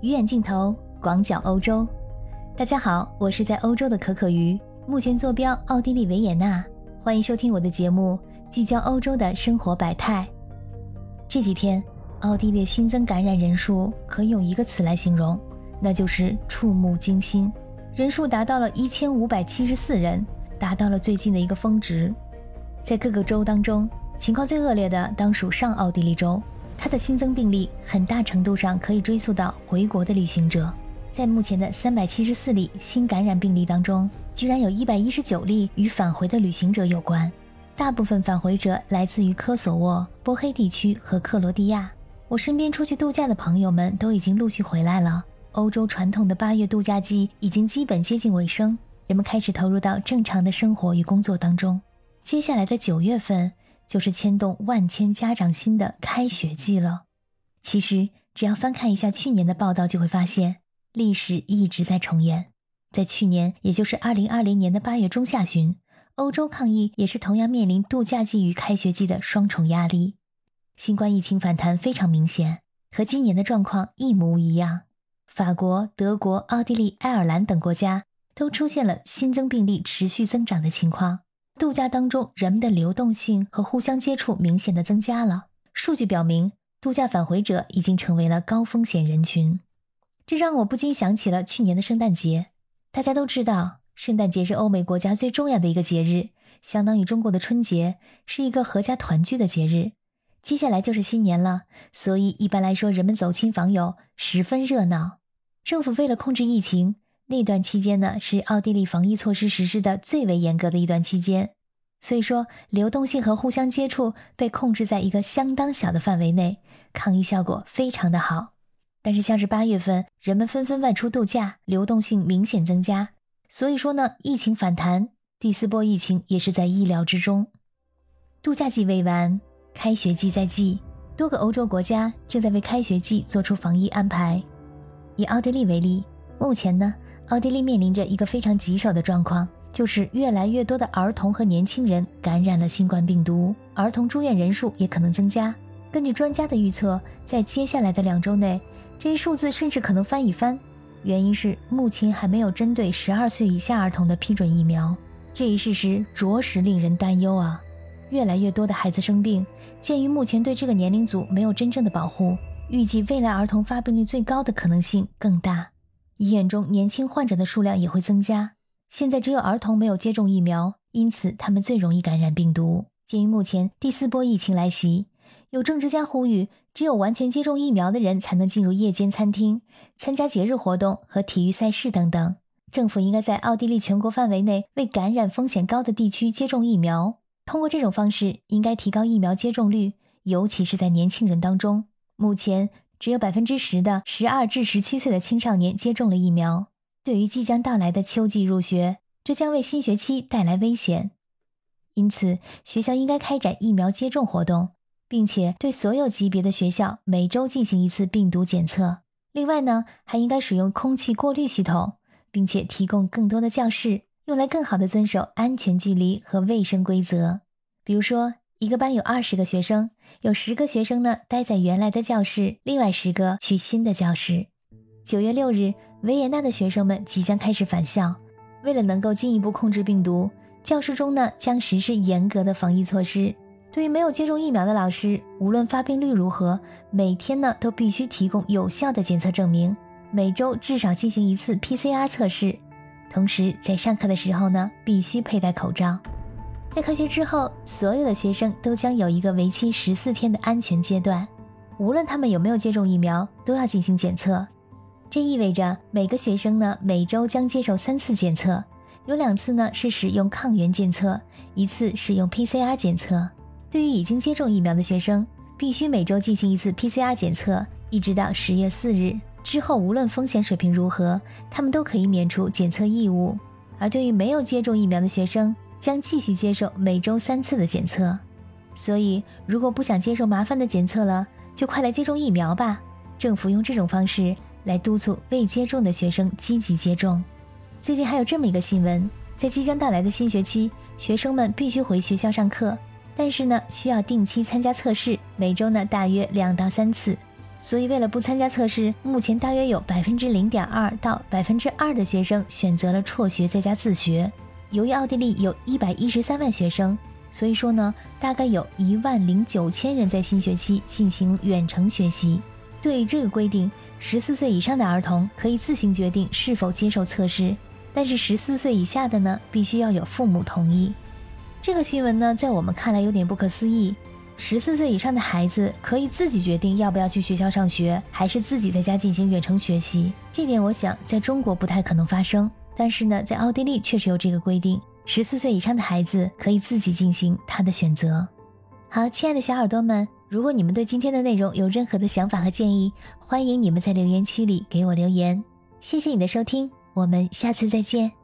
鱼眼镜头，广角欧洲。大家好，我是在欧洲的可可鱼，目前坐标奥地利维也纳。欢迎收听我的节目，聚焦欧洲的生活百态。这几天，奥地利新增感染人数可用一个词来形容，那就是触目惊心，人数达到了一千五百七十四人，达到了最近的一个峰值。在各个州当中，情况最恶劣的当属上奥地利州。它的新增病例很大程度上可以追溯到回国的旅行者，在目前的三百七十四例新感染病例当中，居然有一百一十九例与返回的旅行者有关，大部分返回者来自于科索沃、波黑地区和克罗地亚。我身边出去度假的朋友们都已经陆续回来了，欧洲传统的八月度假季已经基本接近尾声，人们开始投入到正常的生活与工作当中。接下来的九月份。就是牵动万千家长心的开学季了。其实，只要翻看一下去年的报道，就会发现历史一直在重演。在去年，也就是二零二零年的八月中下旬，欧洲抗疫也是同样面临度假季与开学季的双重压力。新冠疫情反弹非常明显，和今年的状况一模一样。法国、德国、奥地利、爱尔兰等国家都出现了新增病例持续增长的情况。度假当中，人们的流动性和互相接触明显的增加了。数据表明，度假返回者已经成为了高风险人群。这让我不禁想起了去年的圣诞节。大家都知道，圣诞节是欧美国家最重要的一个节日，相当于中国的春节，是一个阖家团聚的节日。接下来就是新年了，所以一般来说，人们走亲访友，十分热闹。政府为了控制疫情。那段期间呢，是奥地利防疫措施实施的最为严格的一段期间，所以说流动性和互相接触被控制在一个相当小的范围内，抗疫效果非常的好。但是像是八月份，人们纷纷外出度假，流动性明显增加，所以说呢，疫情反弹，第四波疫情也是在意料之中。度假季未完，开学季在即，多个欧洲国家正在为开学季做出防疫安排。以奥地利为例，目前呢。奥地利面临着一个非常棘手的状况，就是越来越多的儿童和年轻人感染了新冠病毒，儿童住院人数也可能增加。根据专家的预测，在接下来的两周内，这一数字甚至可能翻一番。原因是目前还没有针对十二岁以下儿童的批准疫苗，这一事实着实令人担忧啊！越来越多的孩子生病，鉴于目前对这个年龄组没有真正的保护，预计未来儿童发病率最高的可能性更大。医院中年轻患者的数量也会增加。现在只有儿童没有接种疫苗，因此他们最容易感染病毒。鉴于目前第四波疫情来袭，有政治家呼吁，只有完全接种疫苗的人才能进入夜间餐厅、参加节日活动和体育赛事等等。政府应该在奥地利全国范围内为感染风险高的地区接种疫苗。通过这种方式，应该提高疫苗接种率，尤其是在年轻人当中。目前。只有百分之十的十二至十七岁的青少年接种了疫苗。对于即将到来的秋季入学，这将为新学期带来危险。因此，学校应该开展疫苗接种活动，并且对所有级别的学校每周进行一次病毒检测。另外呢，还应该使用空气过滤系统，并且提供更多的教室，用来更好的遵守安全距离和卫生规则。比如说。一个班有二十个学生，有十个学生呢待在原来的教室，另外十个去新的教室。九月六日，维也纳的学生们即将开始返校。为了能够进一步控制病毒，教室中呢将实施严格的防疫措施。对于没有接种疫苗的老师，无论发病率如何，每天呢都必须提供有效的检测证明，每周至少进行一次 PCR 测试。同时，在上课的时候呢，必须佩戴口罩。在开学之后，所有的学生都将有一个为期十四天的安全阶段，无论他们有没有接种疫苗，都要进行检测。这意味着每个学生呢每周将接受三次检测，有两次呢是使用抗原检测，一次使用 PCR 检测。对于已经接种疫苗的学生，必须每周进行一次 PCR 检测，一直到十月四日之后，无论风险水平如何，他们都可以免除检测义务。而对于没有接种疫苗的学生，将继续接受每周三次的检测，所以如果不想接受麻烦的检测了，就快来接种疫苗吧。政府用这种方式来督促未接种的学生积极接种。最近还有这么一个新闻，在即将到来的新学期，学生们必须回学校上课，但是呢，需要定期参加测试，每周呢大约两到三次。所以为了不参加测试，目前大约有百分之零点二到百分之二的学生选择了辍学在家自学。由于奥地利有一百一十三万学生，所以说呢，大概有一万零九千人在新学期进行远程学习。对这个规定，十四岁以上的儿童可以自行决定是否接受测试，但是十四岁以下的呢，必须要有父母同意。这个新闻呢，在我们看来有点不可思议。十四岁以上的孩子可以自己决定要不要去学校上学，还是自己在家进行远程学习。这点我想在中国不太可能发生，但是呢，在奥地利确实有这个规定：十四岁以上的孩子可以自己进行他的选择。好，亲爱的小耳朵们，如果你们对今天的内容有任何的想法和建议，欢迎你们在留言区里给我留言。谢谢你的收听，我们下次再见。